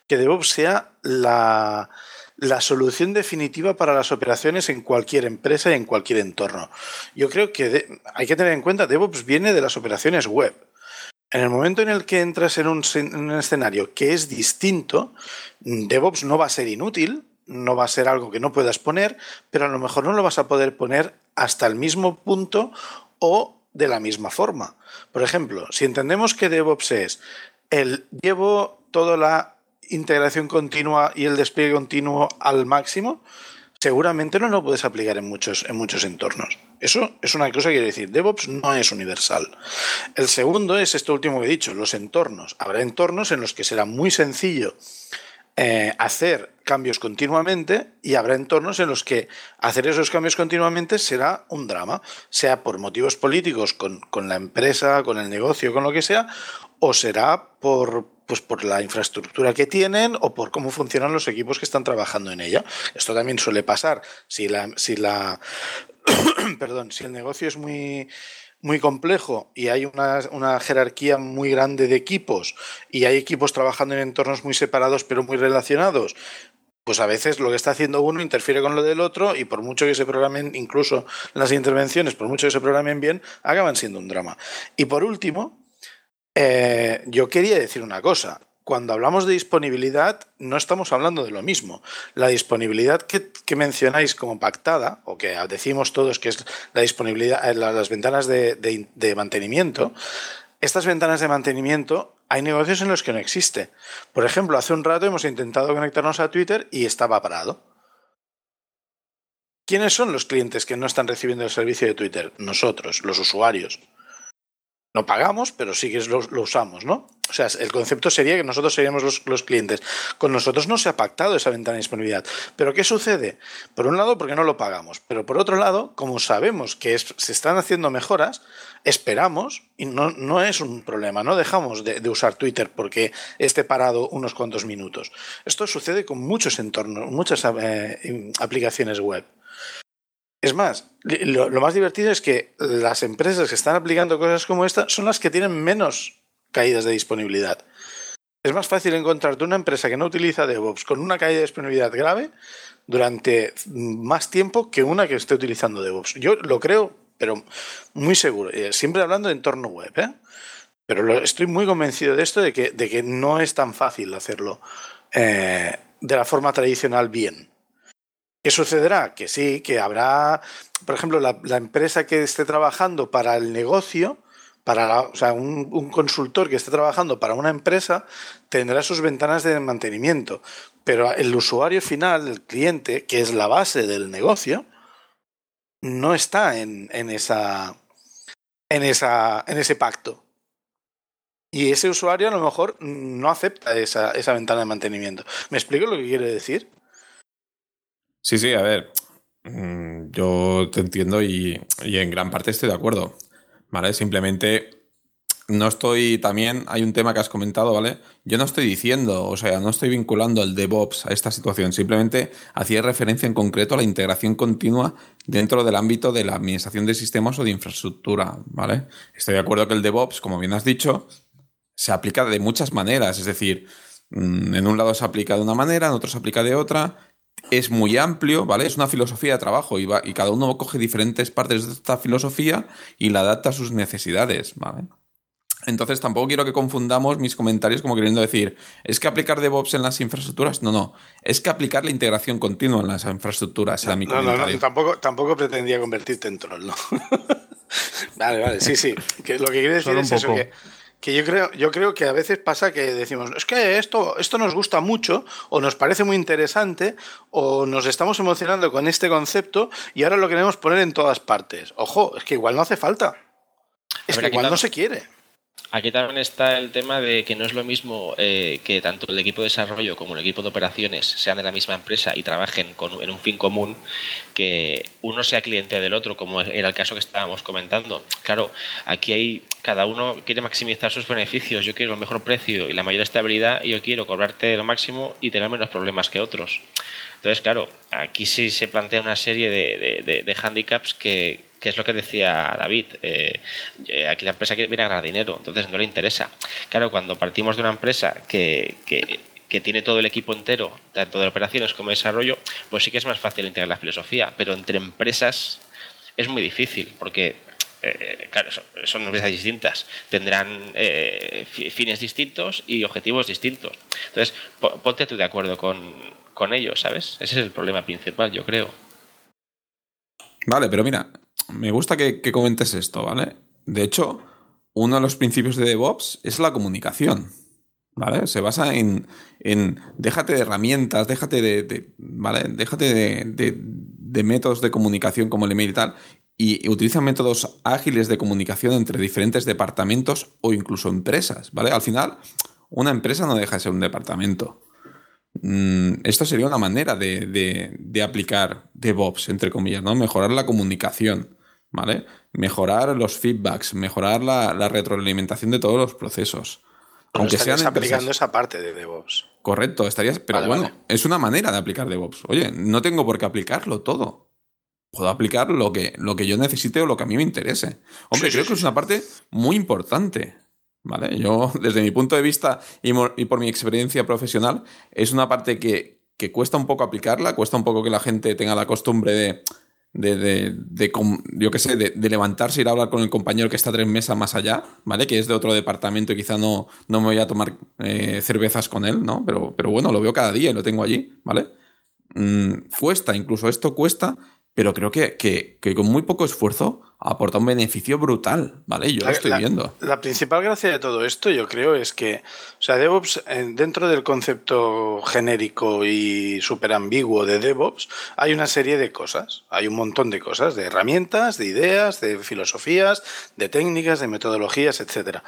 A: que DevOps sea la, la solución definitiva para las operaciones en cualquier empresa y en cualquier entorno. Yo creo que hay que tener en cuenta, DevOps viene de las operaciones web. En el momento en el que entras en un, en un escenario que es distinto, DevOps no va a ser inútil, no va a ser algo que no puedas poner, pero a lo mejor no lo vas a poder poner hasta el mismo punto o de la misma forma. Por ejemplo, si entendemos que DevOps es el llevo toda la integración continua y el despliegue continuo al máximo, seguramente no lo puedes aplicar en muchos, en muchos entornos. Eso es una cosa que quiero decir. DevOps no es universal. El segundo es esto último que he dicho, los entornos. Habrá entornos en los que será muy sencillo eh, hacer cambios continuamente y habrá entornos en los que hacer esos cambios continuamente será un drama, sea por motivos políticos con, con la empresa, con el negocio, con lo que sea, o será por, pues por la infraestructura que tienen o por cómo funcionan los equipos que están trabajando en ella. Esto también suele pasar. Si la, si la perdón, si el negocio es muy muy complejo y hay una, jerarquía muy grande de equipos y hay equipos trabajando en entornos muy separados pero muy relacionados, pues a veces lo que está haciendo uno interfiere con lo del otro y por mucho que se programen, incluso las intervenciones, por mucho que se programen bien, acaban siendo un drama. Y por último, eh, yo quería decir una cosa cuando hablamos de disponibilidad, no estamos hablando de lo mismo. La disponibilidad que, mencionáis como pactada, o que decimos todos que es la disponibilidad, eh, las ventanas de, de mantenimiento, estas ventanas de mantenimiento hay negocios en los que no existe. Por ejemplo, hace un rato hemos intentado conectarnos a Twitter y estaba parado. ¿Quiénes son los clientes que no están recibiendo el servicio de Twitter? Nosotros, los usuarios no pagamos, pero sí que lo, usamos, ¿no? O sea, el concepto sería que nosotros seríamos los, clientes. Con nosotros no se ha pactado esa ventana de disponibilidad. ¿Pero qué sucede? Por un lado, porque no lo pagamos. Pero por otro lado, como sabemos que se están haciendo mejoras, esperamos, y no, no es un problema, no dejamos de, usar Twitter porque esté parado unos cuantos minutos. Esto sucede con muchos entornos, muchas eh, aplicaciones web. Es más, lo, más divertido es que las empresas que están aplicando cosas como esta son las que tienen menos caídas de disponibilidad. Es más fácil encontrarte una empresa que no utiliza DevOps con una caída de disponibilidad grave durante más tiempo que una que esté utilizando DevOps. Yo lo creo, pero muy seguro. Eh, siempre hablando de entorno web, ¿eh? Pero estoy muy convencido de esto, de que, de que no es tan fácil hacerlo eh, de la forma tradicional bien. ¿Qué sucederá? Que sí, que habrá, por ejemplo, la, empresa que esté trabajando para el negocio, para o sea, un, consultor que esté trabajando para una empresa tendrá sus ventanas de mantenimiento, pero el usuario final, el cliente, que es la base del negocio, no está en, esa, en, esa, en ese pacto. Y ese usuario a lo mejor no acepta esa, esa ventana de mantenimiento. ¿Me explico lo que quiere decir?
B: Sí, sí, a ver, mm, yo te entiendo y, en gran parte estoy de acuerdo, ¿vale? Simplemente no estoy también, hay un tema que has comentado, ¿vale? Yo no estoy diciendo, o sea, no estoy vinculando el DevOps a esta situación, simplemente hacía referencia en concreto a la integración continua dentro del ámbito de la administración de sistemas o de infraestructura, ¿vale? Estoy de acuerdo que el DevOps, como bien has dicho, se aplica de muchas maneras, es decir, mm, en un lado se aplica de una manera, en otro se aplica de otra, es muy amplio, ¿vale? Es una filosofía de trabajo y, y cada uno coge diferentes partes de esta filosofía y la adapta a sus necesidades, ¿vale? Entonces tampoco quiero que confundamos mis comentarios como queriendo decir, es que aplicar DevOps en las infraestructuras, no, no, es que aplicar la integración continua en las infraestructuras,
A: no, No, no, tampoco, tampoco pretendía convertirte en troll, ¿no? vale, vale, sí, sí. Que lo que quiere decir es eso, que que yo creo, yo creo que a veces pasa que decimos, es que esto, esto nos gusta mucho, o nos parece muy interesante, o nos estamos emocionando con este concepto y ahora lo queremos poner en todas partes. Ojo, es que igual no hace falta. Es que igual no se quiere.
C: Aquí también está el tema de que no es lo mismo eh, que tanto el equipo de desarrollo como el equipo de operaciones sean de la misma empresa y trabajen con, en un fin común, que uno sea cliente del otro, como era el caso que estábamos comentando. Claro, aquí hay cada uno quiere maximizar sus beneficios. Yo quiero el mejor precio y la mayor estabilidad, y yo quiero cobrarte lo máximo y tener menos problemas que otros. Entonces, claro, aquí sí se plantea una serie de, de, de handicaps que, que es lo que decía David. Eh, eh, aquí la empresa viene a ganar dinero, entonces no le interesa. Claro, cuando partimos de una empresa que, que tiene todo el equipo entero, tanto de operaciones como de desarrollo, pues sí que es más fácil integrar la filosofía, pero entre empresas es muy difícil, porque eh, claro, son, empresas distintas, tendrán fines distintos y objetivos distintos. Entonces, ponte tú de acuerdo con, con ellos, ¿sabes? Ese es el problema principal, yo creo.
B: Vale, pero mira, me gusta que, que comentes esto, ¿vale? De hecho, uno de los principios de DevOps es la comunicación. ¿Vale? Se basa en, en déjate de herramientas, déjate de, ¿vale? Déjate de, de, métodos de comunicación como el email y tal, y utiliza métodos ágiles de comunicación entre diferentes departamentos o incluso empresas, ¿vale? Al final, una empresa no deja de ser un departamento. Mm, esto sería una manera de, de, aplicar DevOps, entre comillas, ¿no? Mejorar la comunicación, ¿vale? Mejorar los feedbacks, mejorar la, la retroalimentación de todos los procesos.
A: Aunque sean aplicando esa parte de DevOps.
B: Correcto, estarías. Pero bueno, es una manera de aplicar DevOps. Oye, no tengo por qué aplicarlo todo. Puedo aplicar lo que, lo que yo necesite o lo que a mí me interese. Hombre, creo que es una parte muy importante. ¿Vale? Yo, desde mi punto de vista y, y por mi experiencia profesional, es una parte que, que cuesta un poco aplicarla, cuesta un poco que la gente tenga la costumbre de de, de, yo qué sé, de, levantarse, ir a hablar con el compañero que está tres mesas más allá, ¿vale? Que es de otro departamento y quizá no, no me voy a tomar eh, cervezas con él, ¿no? Pero, pero bueno, lo veo cada día y lo tengo allí, ¿vale? Mm, cuesta, incluso esto cuesta, pero creo que, que, con muy poco esfuerzo aporta un beneficio brutal, ¿vale? Yo lo estoy viendo.
A: La principal gracia de todo esto, yo creo, es que, o sea, DevOps, dentro del concepto genérico y súper ambiguo de DevOps, hay una serie de cosas, hay un montón de cosas, de herramientas, de ideas, de filosofías, de técnicas, de metodologías, etcétera.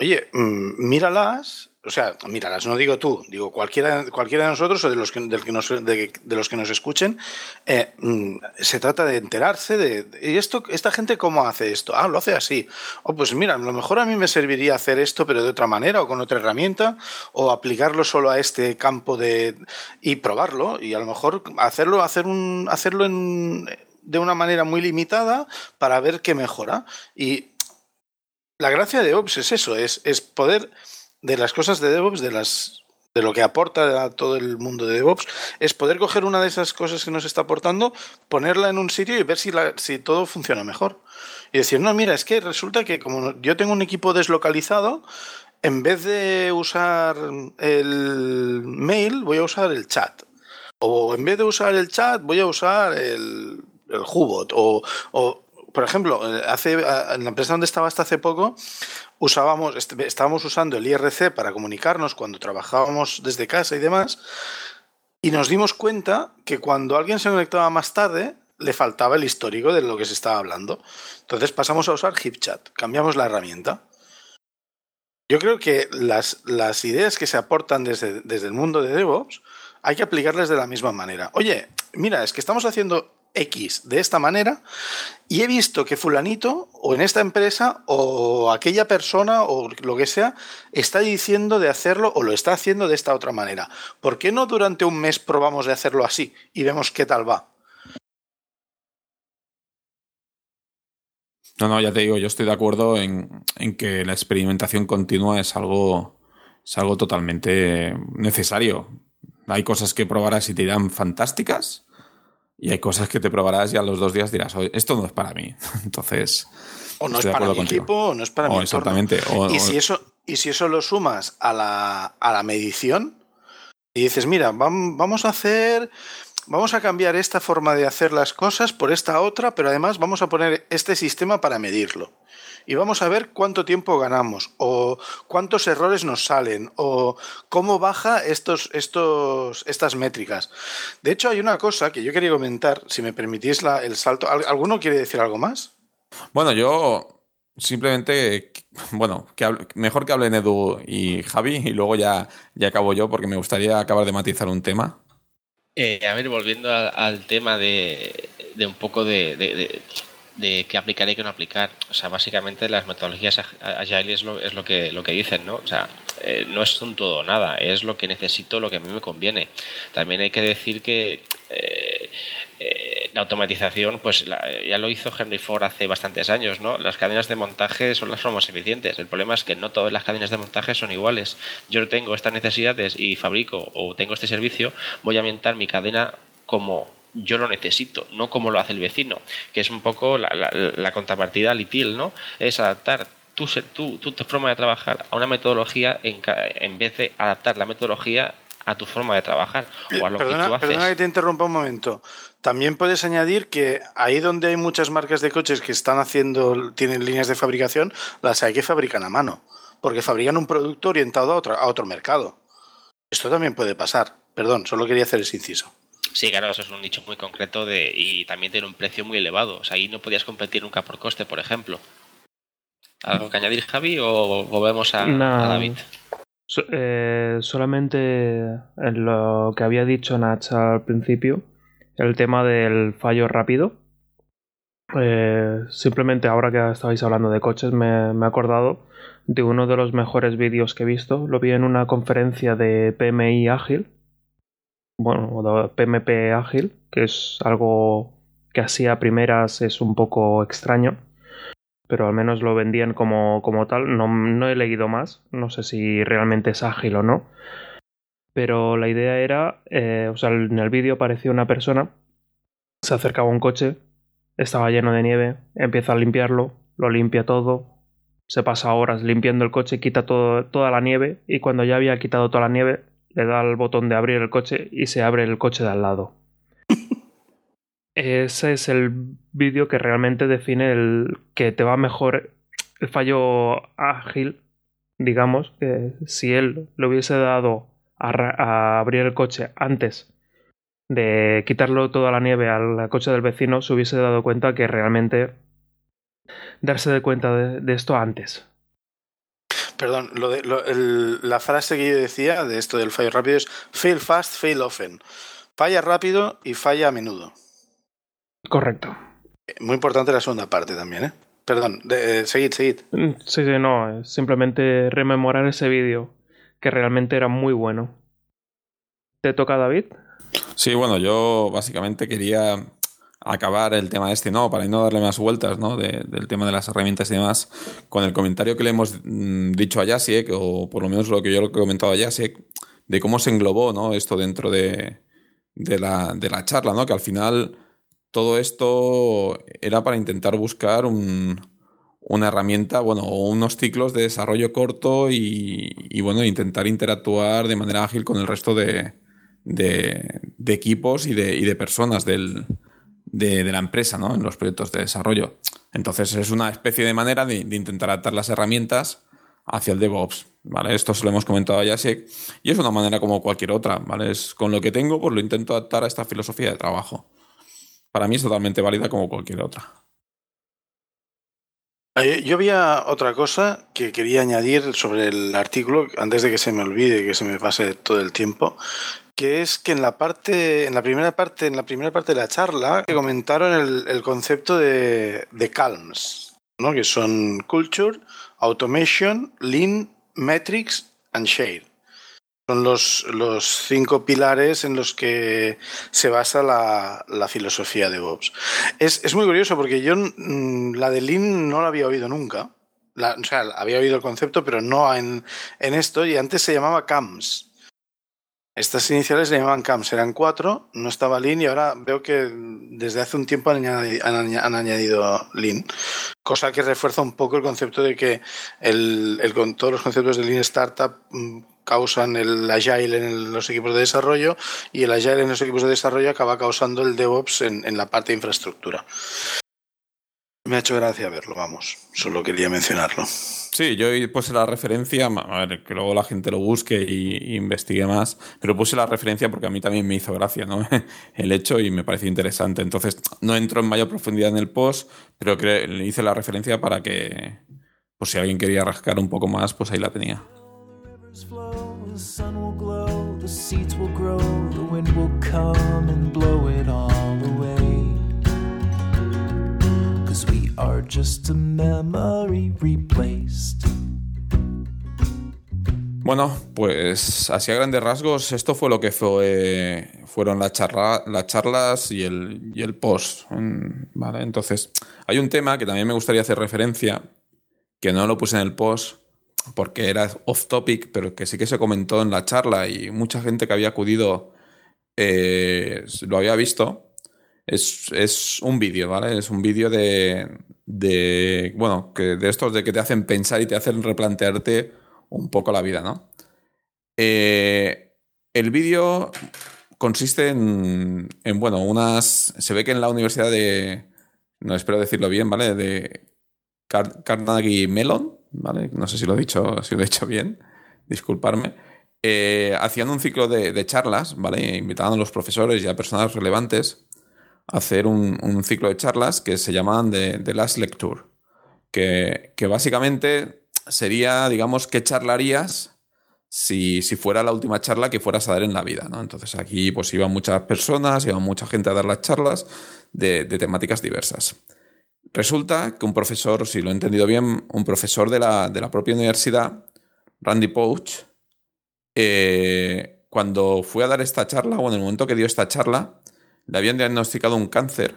A: Oye, mm, míralas o sea, míralas, no digo tú, digo cualquiera, cualquiera de nosotros o de los que, nos, de, los que nos escuchen, eh, mm, se trata de enterarse de, ¿y esto, esta gente cómo hace esto? Ah, lo hace así. O oh, pues mira, a lo mejor a mí me serviría hacer esto, pero de otra manera o con otra herramienta, o aplicarlo solo a este campo de y probarlo, y a lo mejor hacerlo, hacer un, hacerlo en, de una manera muy limitada para ver qué mejora. Y la gracia de Ops es eso, es, es poder de las cosas de DevOps, de las de lo que aporta a todo el mundo de DevOps, es poder coger una de esas cosas que nos está aportando, ponerla en un sitio y ver si, la, si todo funciona mejor. Y decir, no, mira, es que resulta que como yo tengo un equipo deslocalizado, en vez de usar el mail, voy a usar el chat. O en vez de usar el chat, voy a usar el, el Hubot. O, o, por ejemplo, hace, en la empresa donde estaba hasta hace poco, usábamos, estábamos usando el IRC para comunicarnos cuando trabajábamos desde casa y demás, y nos dimos cuenta que cuando alguien se conectaba más tarde, le faltaba el histórico de lo que se estaba hablando. Entonces pasamos a usar HipChat, cambiamos la herramienta. Yo creo que las, las ideas que se aportan desde, desde el mundo de DevOps hay que aplicarles de la misma manera. Oye, mira, es que estamos haciendo X de esta manera y he visto que fulanito o en esta empresa o aquella persona o lo que sea está diciendo de hacerlo o lo está haciendo de esta otra manera. ¿Por qué no durante un mes probamos de hacerlo así y vemos qué tal va?
B: No, no, ya te digo, yo estoy de acuerdo en, en que la experimentación continua es algo, es algo totalmente necesario. Hay cosas que probarás y te irán fantásticas y hay cosas que te probarás y a los dos días dirás, esto no es para mí. Entonces.
A: O no es para mi equipo, o no es para mi
B: Exactamente.
A: y, si eso, y si eso lo sumas a la, a la medición y dices, mira, vamos a hacer. Vamos a cambiar esta forma de hacer las cosas por esta otra, pero además vamos a poner este sistema para medirlo y vamos a ver cuánto tiempo ganamos o cuántos errores nos salen o cómo baja estos, estos, estas métricas. De hecho, hay una cosa que yo quería comentar, si me permitís la, el salto. ¿Alguno quiere decir algo más?
B: Bueno, yo simplemente, bueno, que mejor que hablen Edu y Javi y luego ya, ya acabo yo porque me gustaría acabar de matizar un tema.
C: Eh, a ver, volviendo al, tema de, de, un poco de, de qué aplicar y qué no aplicar. O sea, básicamente las metodologías agile es lo, es lo, que, lo que dicen, ¿no? O sea, eh, no es un todo nada, es lo que necesito, lo que a mí me conviene. También hay que decir que eh, eh, la automatización, pues ya lo hizo Henry Ford hace bastantes años, ¿no? Las cadenas de montaje son las formas eficientes. El problema es que no todas las cadenas de montaje son iguales. Yo tengo estas necesidades y fabrico o tengo este servicio, voy a aumentar mi cadena como yo lo necesito, no como lo hace el vecino, que es un poco la, contrapartida litil, ¿no? Es adaptar tu, tu, tu, forma de trabajar a una metodología en, en vez de adaptar la metodología a tu forma de trabajar o a lo que tú haces.
A: Perdona que te interrumpa un momento. También puedes añadir que ahí donde hay muchas marcas de coches que están haciendo, tienen líneas de fabricación, las hay que fabrican a mano, porque fabrican un producto orientado a otro, a otro mercado. Esto también puede pasar. Perdón, solo quería hacer ese inciso.
C: Sí, claro, eso es un nicho muy concreto de, y también tiene un precio muy elevado. O sea, ahí no podías competir nunca por coste, por ejemplo. ¿Algo que añadir, Javi, o volvemos a, a David?
D: Eh, solamente en lo que había dicho Nach al principio, el tema del fallo rápido. Eh, simplemente ahora que estabais hablando de coches me, me, he acordado de uno de los mejores vídeos que he visto. Lo vi en una conferencia de PMI Ágil. Bueno, PMP Ágil, que es algo que así a primeras es un poco extraño pero al menos lo vendían como, como tal. No, he leído más, no sé si realmente es ágil o no. Pero la idea era, eh, o sea, en el vídeo apareció una persona, se acercaba a un coche, estaba lleno de nieve, empieza a limpiarlo, lo limpia todo, se pasa horas limpiando el coche, quita toda la nieve y cuando ya había quitado toda la nieve, le da el botón de abrir el coche y se abre el coche de al lado. Ese es el vídeo que realmente define el que te va mejor el fallo ágil, digamos, que si él le hubiese dado a, abrir el coche antes de quitarlo toda la nieve al coche del vecino, se hubiese dado cuenta que realmente darse de cuenta de, esto antes.
A: Perdón, lo de, la frase que yo decía de esto del fallo rápido es fail fast, fail often. Falla rápido y falla a menudo.
D: Correcto.
A: Muy importante la segunda parte también, ¿eh? Perdón, de, seguid, seguid.
D: Mm, sí, sí, no, simplemente rememorar ese vídeo, que realmente era muy bueno. ¿Te toca, David?
B: Sí, bueno, yo básicamente quería acabar el tema este, ¿no? Para no darle más vueltas, ¿no? del tema de las herramientas y demás, con el comentario que le hemos mm, dicho a Jasiek, o por lo menos lo que yo le he comentado a Jasiek, de cómo se englobó, ¿no? Esto dentro de, de, la, de la charla, ¿no? Que al final todo esto era para intentar buscar una herramienta, bueno, unos ciclos de desarrollo corto y, bueno, intentar interactuar de manera ágil con el resto de, equipos y de, personas de, la empresa, ¿no? En los proyectos de desarrollo. Entonces es una especie de manera de, intentar adaptar las herramientas hacia el DevOps, ¿vale? Esto se lo hemos comentado a Jacek y es una manera como cualquier otra, ¿vale? Es con lo que tengo, pues lo intento adaptar a esta filosofía de trabajo para mí es totalmente válida como cualquier otra.
A: Yo había otra cosa que quería añadir sobre el artículo, antes de que se me olvide, que se me pase todo el tiempo, que es que en la parte, en la primera parte, en la primera parte de la charla, que comentaron el, concepto de, de calms, ¿no? que son culture, automation, lean, metrics and share. Son los, los cinco pilares en los que se basa la, la filosofía de Bobs. Es, es, muy curioso porque yo mm, la de Lean no la había oído nunca. o sea, había oído el concepto, pero no en, en esto, y antes se llamaba CAMS. Estas iniciales se llamaban CAMS, eran cuatro, no estaba Lean y ahora veo que desde hace un tiempo han añadido, han Lean, cosa que refuerza un poco el concepto de que el, el, con todos los conceptos de Lean Startup mm, causan el agile en los equipos de desarrollo y el agile en los equipos de desarrollo acaba causando el DevOps en, en la parte de infraestructura. Me ha hecho gracia verlo, vamos, solo quería mencionarlo.
B: Sí, yo puse la referencia, a ver, que luego la gente lo busque y, investigue más, pero puse la referencia porque a mí también me hizo gracia ¿no? el hecho y me pareció interesante. Entonces, no entro en mayor profundidad en el post, pero le hice la referencia para que, pues si alguien quería rascar un poco más, pues ahí la tenía. Just a memory replaced. Bueno, pues así a grandes rasgos, esto fue lo que fue, fueron las charlas y el, y el post. ¿vale? Entonces, hay un tema que también me gustaría hacer referencia, que no lo puse en el post porque era off topic, pero que sí que se comentó en la charla y mucha gente que había acudido eh, lo había visto. Es, es un vídeo, ¿vale? Es un vídeo de, de, bueno, que de estos de que te hacen pensar y te hacen replantearte un poco la vida, ¿no? Eh, el vídeo consiste en, en, bueno, unas... Se ve que en la universidad de... No espero decirlo bien, ¿vale? De Carnegie Mellon, ¿vale? No sé si lo he dicho, si lo he dicho bien, disculparme. Eh, hacían un ciclo de, charlas, ¿vale? Invitaban a los profesores y a personas relevantes hacer un, ciclo de charlas que se llamaban The, Last Lecture, que, básicamente sería, digamos, qué charlarías si, si, fuera la última charla que fueras a dar en la vida, ¿no? Entonces aquí pues iban muchas personas, iban mucha gente a dar las charlas de, temáticas diversas. Resulta que un profesor, si lo he entendido bien, un profesor de la, de la propia universidad, Randy Pouch, eh, cuando fue a dar esta charla, o en el momento que dio esta charla, le habían diagnosticado un cáncer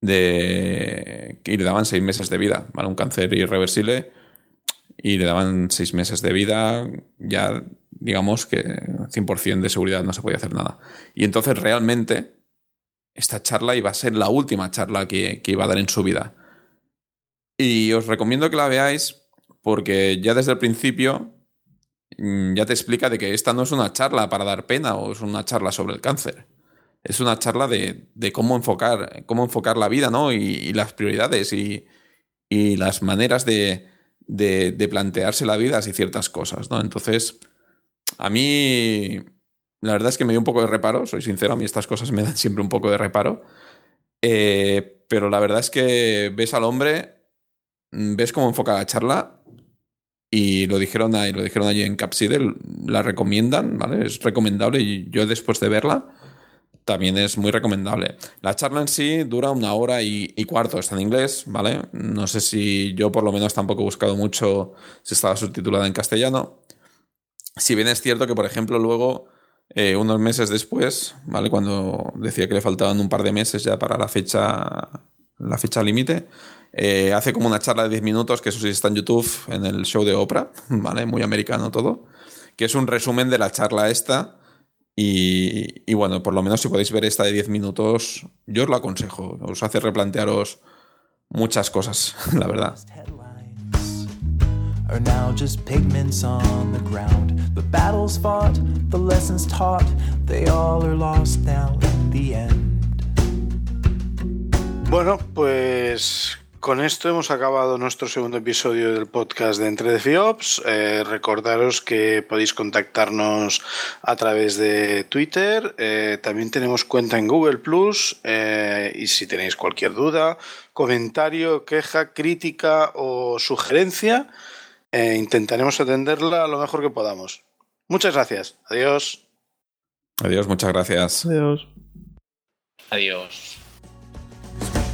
B: de... y le daban seis meses de vida, ¿vale? Un cáncer irreversible y le daban seis meses de vida, ya digamos que 100% de seguridad no se podía hacer nada. Y entonces realmente esta charla iba a ser la última charla que, iba a dar en su vida. Y os recomiendo que la veáis porque ya desde el principio mm, ya te explica de que esta no es una charla para dar pena o es una charla sobre el cáncer. Es una charla de, cómo enfocar, cómo enfocar la vida, ¿no? Y, las prioridades y las maneras de, plantearse la vida y ciertas cosas, ¿no? Entonces, a mí, la verdad es que me dio un poco de reparo, soy sincero, a mí estas cosas me dan siempre un poco de reparo, eh, pero la verdad es que ves al hombre, ves cómo enfoca la charla y lo dijeron, ahí, lo dijeron allí en Capsidel, la recomiendan, ¿vale? Es recomendable y yo después de verla también es muy recomendable. La charla en sí dura una hora y, cuarto, está en inglés, ¿vale? No sé si yo por lo menos tampoco he buscado mucho si estaba subtitulada en castellano. Si bien es cierto que, por ejemplo, luego, eh, unos meses después, ¿vale? Cuando decía que le faltaban un par de meses ya para la fecha, la fecha límite, eh, hace como una charla de 10 minutos, que eso sí está en YouTube, en el show de Oprah, ¿vale? Muy americano todo, que es un resumen de la charla esta y, bueno, por lo menos si podéis ver esta de 10 minutos, yo os lo aconsejo. Os hace replantearos muchas cosas, la verdad.
A: Bueno, pues con esto hemos acabado nuestro segundo episodio del podcast de Entre de FIOPS. Eh, recordaros que podéis contactarnos a través de Twitter. Eh, también tenemos cuenta en Google Plus. Eh, y si tenéis cualquier duda, comentario, queja, crítica o sugerencia, intentaremos atenderla lo mejor que podamos. Muchas gracias. Adiós.
B: Adiós, muchas gracias.
D: Adiós.
C: Adiós.